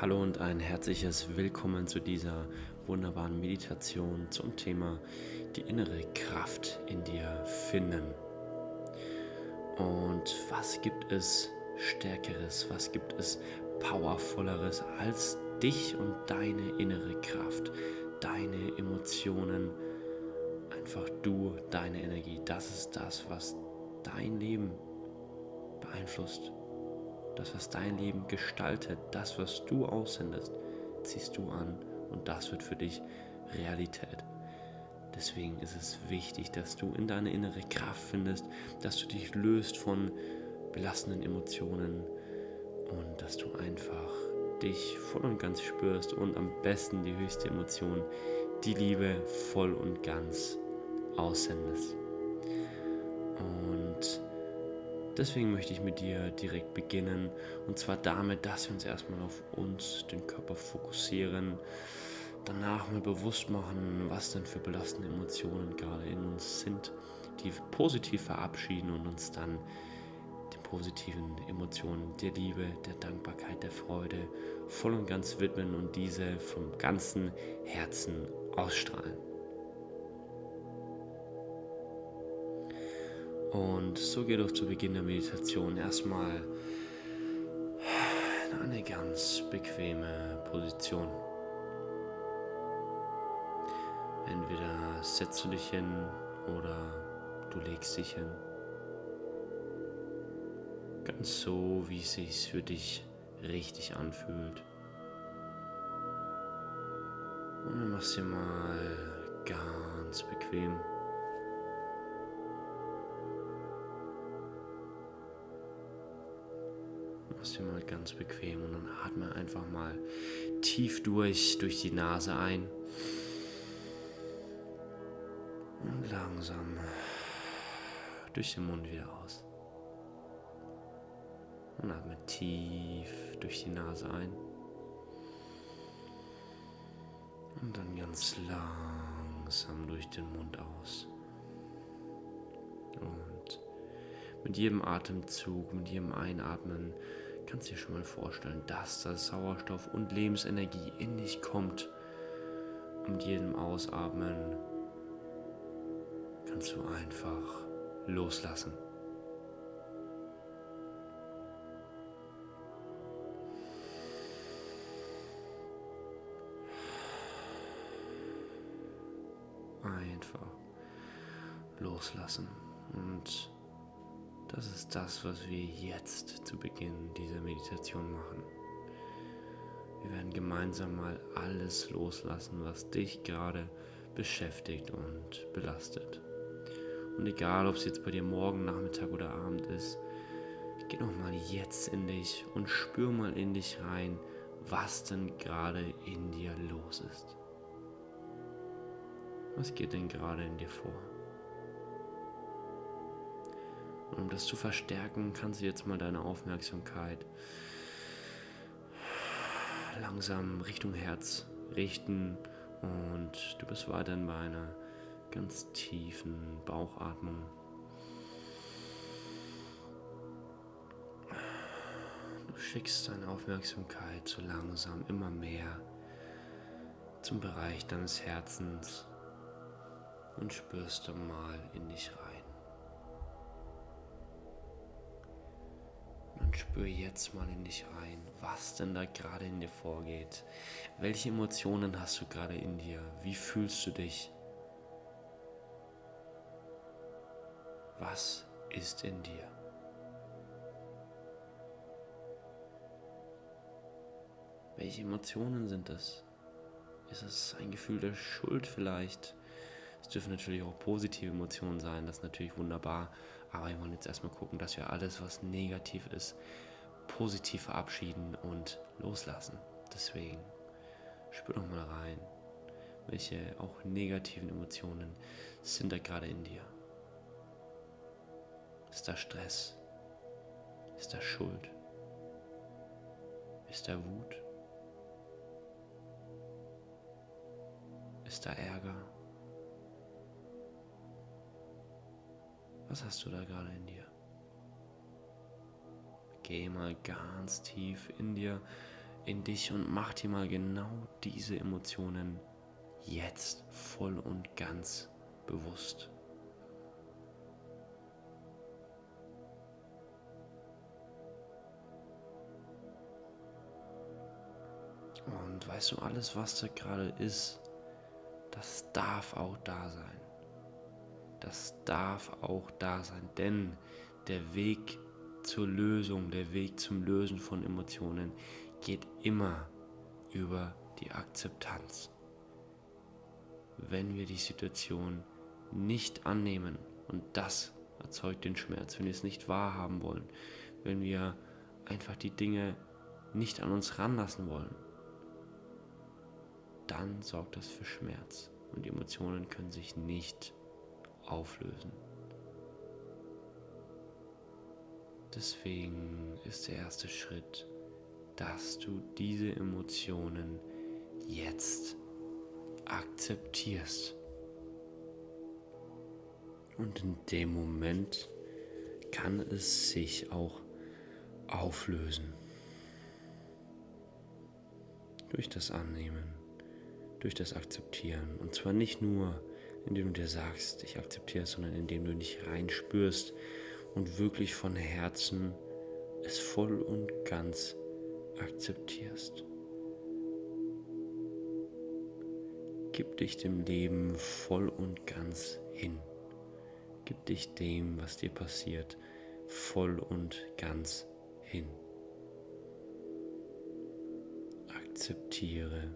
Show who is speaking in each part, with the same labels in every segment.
Speaker 1: Hallo und ein herzliches Willkommen zu dieser wunderbaren Meditation zum Thema die innere Kraft in dir finden. Und was gibt es Stärkeres, was gibt es Powervolleres als dich und deine innere Kraft, deine Emotionen, einfach du, deine Energie. Das ist das, was dein Leben beeinflusst das, was dein Leben gestaltet, das, was du aussendest, ziehst du an und das wird für dich Realität. Deswegen ist es wichtig, dass du in deine innere Kraft findest, dass du dich löst von belastenden Emotionen und dass du einfach dich voll und ganz spürst und am besten die höchste Emotion, die Liebe voll und ganz aussendest. Deswegen möchte ich mit dir direkt beginnen. Und zwar damit, dass wir uns erstmal auf uns, den Körper fokussieren. Danach mal bewusst machen, was denn für belastende Emotionen gerade in uns sind, die positiv verabschieden und uns dann den positiven Emotionen der Liebe, der Dankbarkeit, der Freude voll und ganz widmen und diese vom ganzen Herzen ausstrahlen. Und so geht auch zu Beginn der Meditation erstmal in eine ganz bequeme Position. Entweder setzt du dich hin oder du legst dich hin. Ganz so, wie es sich für dich richtig anfühlt. Und dann machst du mal ganz bequem. Mach's dir mal ganz bequem und dann atme einfach mal tief durch, durch die Nase ein. Und langsam durch den Mund wieder aus. Und atme tief durch die Nase ein. Und dann ganz langsam durch den Mund aus. Und mit jedem Atemzug, mit jedem Einatmen kannst dir schon mal vorstellen, dass das Sauerstoff und Lebensenergie in dich kommt. Und jedem Ausatmen kannst du einfach loslassen. Einfach loslassen und das ist das, was wir jetzt zu Beginn dieser Meditation machen. Wir werden gemeinsam mal alles loslassen, was dich gerade beschäftigt und belastet. Und egal, ob es jetzt bei dir morgen, Nachmittag oder Abend ist, geh noch mal jetzt in dich und spür mal in dich rein, was denn gerade in dir los ist. Was geht denn gerade in dir vor? Und um das zu verstärken, kannst du jetzt mal deine Aufmerksamkeit langsam Richtung Herz richten und du bist weiterhin bei einer ganz tiefen Bauchatmung. Du schickst deine Aufmerksamkeit so langsam immer mehr zum Bereich deines Herzens und spürst dann mal in dich rein. Und spür jetzt mal in dich rein, was denn da gerade in dir vorgeht. Welche Emotionen hast du gerade in dir? Wie fühlst du dich? Was ist in dir? Welche Emotionen sind es? Ist es ein Gefühl der Schuld vielleicht? Es dürfen natürlich auch positive Emotionen sein, das ist natürlich wunderbar. Aber wir wollen jetzt erstmal gucken, dass wir alles, was negativ ist, positiv verabschieden und loslassen. Deswegen spür doch mal rein, welche auch negativen Emotionen sind da gerade in dir. Ist da Stress? Ist da Schuld? Ist da Wut? Ist da Ärger? Was hast du da gerade in dir? Geh mal ganz tief in dir, in dich und mach dir mal genau diese Emotionen jetzt voll und ganz bewusst. Und weißt du, alles, was da gerade ist, das darf auch da sein. Das darf auch da sein, denn der Weg zur Lösung, der Weg zum Lösen von Emotionen geht immer über die Akzeptanz. Wenn wir die Situation nicht annehmen und das erzeugt den Schmerz, wenn wir es nicht wahrhaben wollen, wenn wir einfach die Dinge nicht an uns ranlassen wollen, dann sorgt das für Schmerz und die Emotionen können sich nicht auflösen. Deswegen ist der erste Schritt, dass du diese Emotionen jetzt akzeptierst. Und in dem Moment kann es sich auch auflösen. Durch das Annehmen, durch das Akzeptieren. Und zwar nicht nur, indem du dir sagst, ich akzeptiere es, sondern indem du nicht reinspürst und wirklich von Herzen es voll und ganz akzeptierst. Gib dich dem Leben voll und ganz hin. Gib dich dem, was dir passiert, voll und ganz hin. Akzeptiere,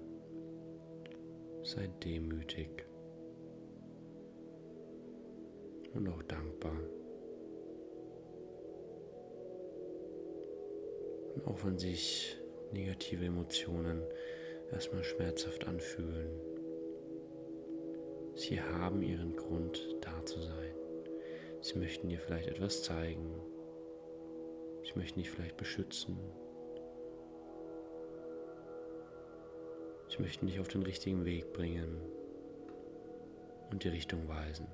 Speaker 1: sei demütig und auch dankbar. Und auch wenn sich negative Emotionen erstmal schmerzhaft anfühlen, sie haben ihren Grund da zu sein. Sie möchten dir vielleicht etwas zeigen. Sie möchten dich vielleicht beschützen. Sie möchten dich auf den richtigen Weg bringen und die Richtung weisen.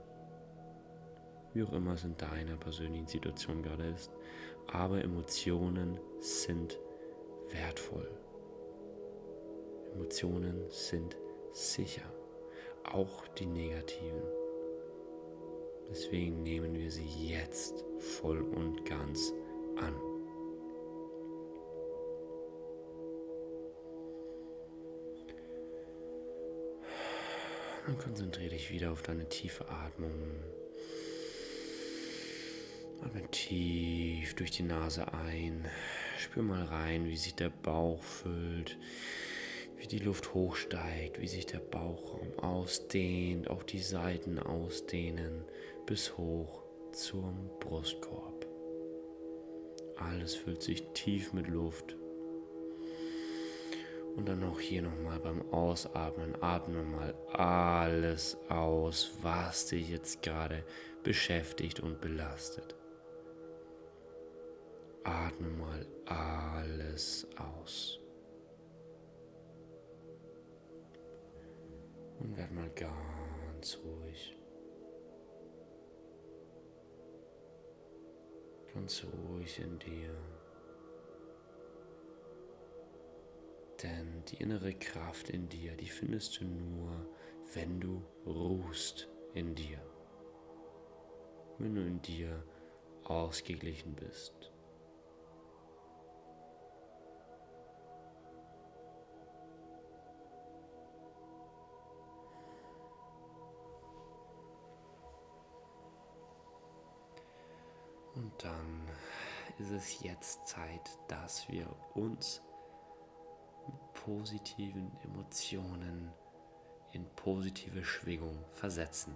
Speaker 1: Wie auch immer es in deiner persönlichen Situation gerade ist aber Emotionen sind wertvoll. Emotionen sind sicher, auch die negativen. Deswegen nehmen wir sie jetzt voll und ganz an. Und konzentriere dich wieder auf deine tiefe Atmung. Atme tief durch die Nase ein. Spür mal rein, wie sich der Bauch füllt, wie die Luft hochsteigt, wie sich der Bauchraum ausdehnt, auch die Seiten ausdehnen bis hoch zum Brustkorb. Alles füllt sich tief mit Luft. Und dann auch hier nochmal beim Ausatmen, atme mal alles aus, was dich jetzt gerade beschäftigt und belastet. Atme mal alles aus. Und werd mal ganz ruhig. Ganz ruhig in dir. Denn die innere Kraft in dir, die findest du nur, wenn du ruhst in dir. Wenn du in dir ausgeglichen bist. Dann ist es jetzt Zeit, dass wir uns mit positiven Emotionen in positive Schwingung versetzen.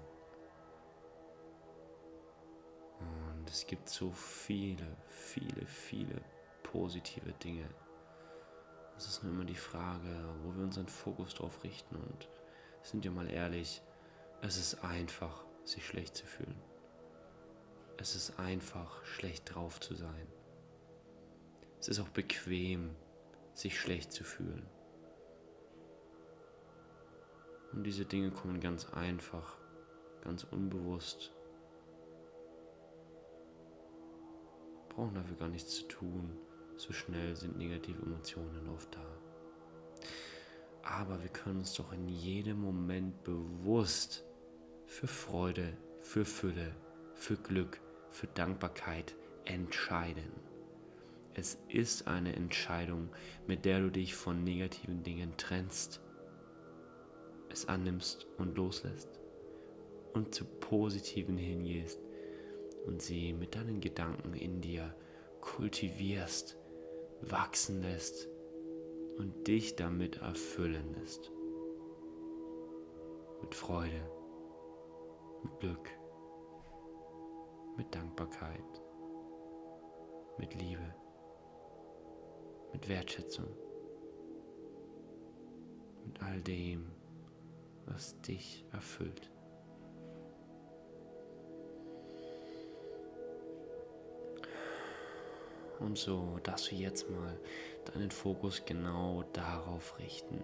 Speaker 1: Und es gibt so viele, viele, viele positive Dinge. Es ist nur immer die Frage, wo wir unseren Fokus drauf richten. Und sind wir mal ehrlich, es ist einfach, sich schlecht zu fühlen. Es ist einfach, schlecht drauf zu sein. Es ist auch bequem, sich schlecht zu fühlen. Und diese Dinge kommen ganz einfach, ganz unbewusst. Brauchen dafür gar nichts zu tun. So schnell sind negative Emotionen oft da. Aber wir können uns doch in jedem Moment bewusst für Freude, für Fülle, für Glück, für Dankbarkeit entscheiden. Es ist eine Entscheidung, mit der du dich von negativen Dingen trennst, es annimmst und loslässt und zu positiven hingehst und sie mit deinen Gedanken in dir kultivierst, wachsen lässt und dich damit erfüllen lässt. Mit Freude, mit Glück, mit Dankbarkeit, mit Liebe mit Wertschätzung, mit all dem, was dich erfüllt. Und so darfst du jetzt mal deinen Fokus genau darauf richten.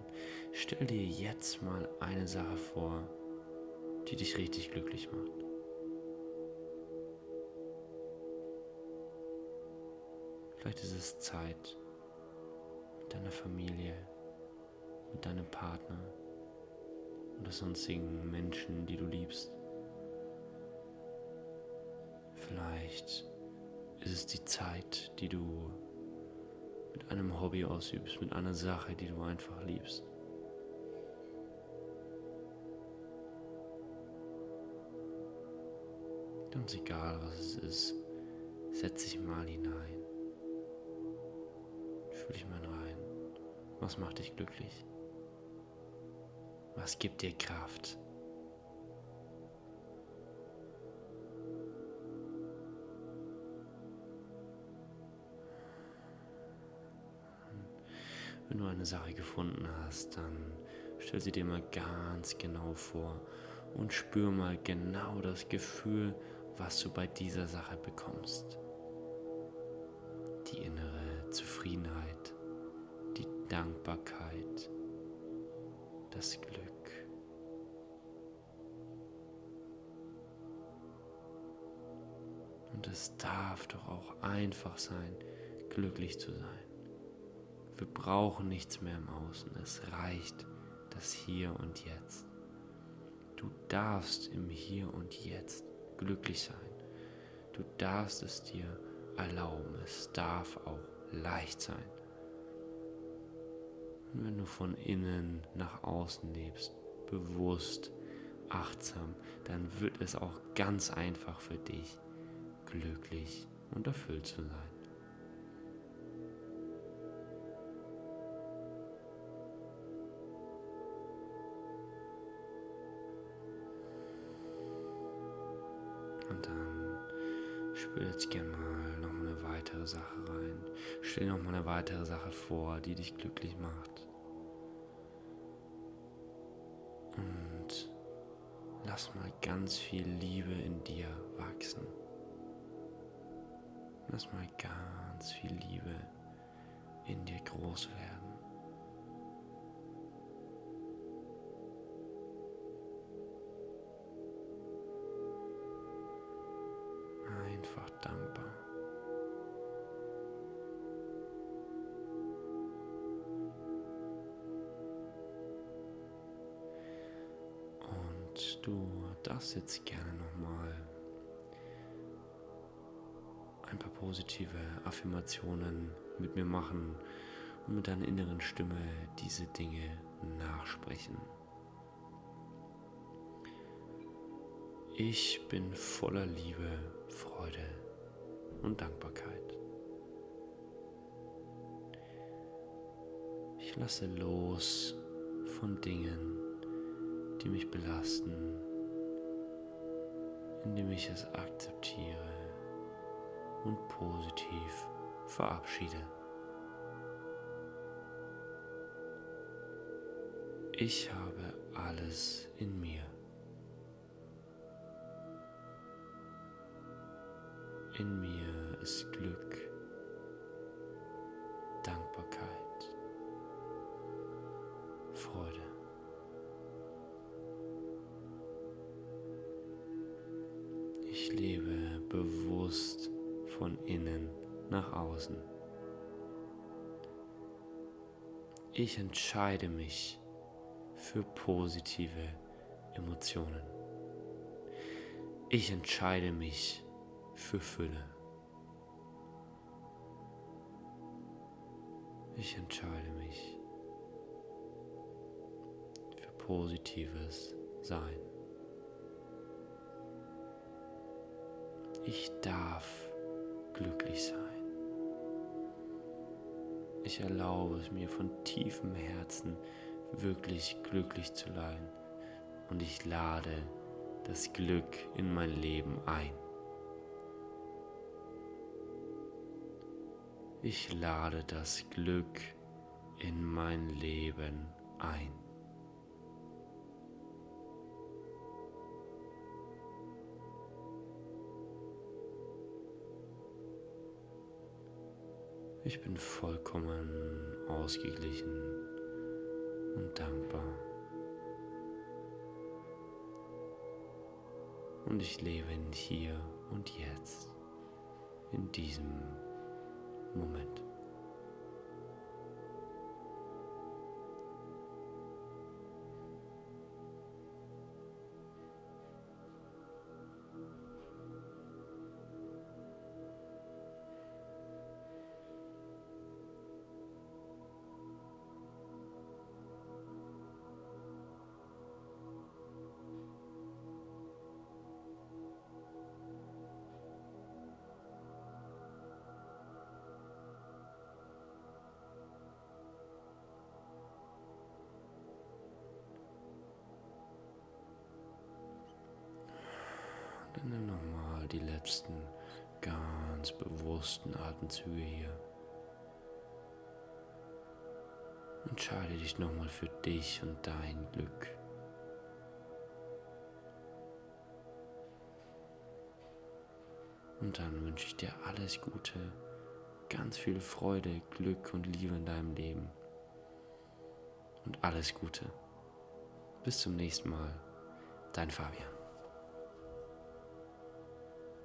Speaker 1: Stell dir jetzt mal eine Sache vor, die dich richtig glücklich macht. Vielleicht ist es Zeit, mit deiner Familie, mit deinem Partner oder sonstigen Menschen, die du liebst. Vielleicht ist es die Zeit, die du mit einem Hobby ausübst, mit einer Sache, die du einfach liebst. Ganz egal, was es ist, setz dich mal hinein. Fühl dich mal rein. Was macht dich glücklich? Was gibt dir Kraft? Wenn du eine Sache gefunden hast, dann stell sie dir mal ganz genau vor und spür mal genau das Gefühl, was du bei dieser Sache bekommst. Die innere Dankbarkeit, das Glück. Und es darf doch auch einfach sein, glücklich zu sein. Wir brauchen nichts mehr im Außen. Es reicht das Hier und Jetzt. Du darfst im Hier und Jetzt glücklich sein. Du darfst es dir erlauben. Es darf auch leicht sein. Und wenn du von innen nach außen lebst, bewusst, achtsam, dann wird es auch ganz einfach für dich, glücklich und erfüllt zu sein. Und dann spür jetzt gerne mal noch eine weitere Sache rein. Stell noch mal eine weitere Sache vor, die dich glücklich macht. Ganz viel Liebe in dir wachsen. Lass mal ganz viel Liebe in dir groß werden. Du darfst jetzt gerne nochmal ein paar positive Affirmationen mit mir machen und mit deiner inneren Stimme diese Dinge nachsprechen. Ich bin voller Liebe, Freude und Dankbarkeit. Ich lasse los von Dingen, die mich belasten, indem ich es akzeptiere und positiv verabschiede. Ich habe alles in mir. In mir ist Glück, Ich lebe bewusst von innen nach außen. Ich entscheide mich für positive Emotionen. Ich entscheide mich für Fülle. Ich entscheide mich für positives Sein. Ich darf glücklich sein. Ich erlaube es mir von tiefem Herzen wirklich glücklich zu sein und ich lade das Glück in mein Leben ein. Ich lade das Glück in mein Leben ein. Ich bin vollkommen ausgeglichen und dankbar. Und ich lebe in hier und jetzt, in diesem Moment. Dann nimm nochmal die letzten ganz bewussten Atemzüge hier. Entscheide dich nochmal für dich und dein Glück. Und dann wünsche ich dir alles Gute, ganz viel Freude, Glück und Liebe in deinem Leben. Und alles Gute. Bis zum nächsten Mal. Dein Fabian.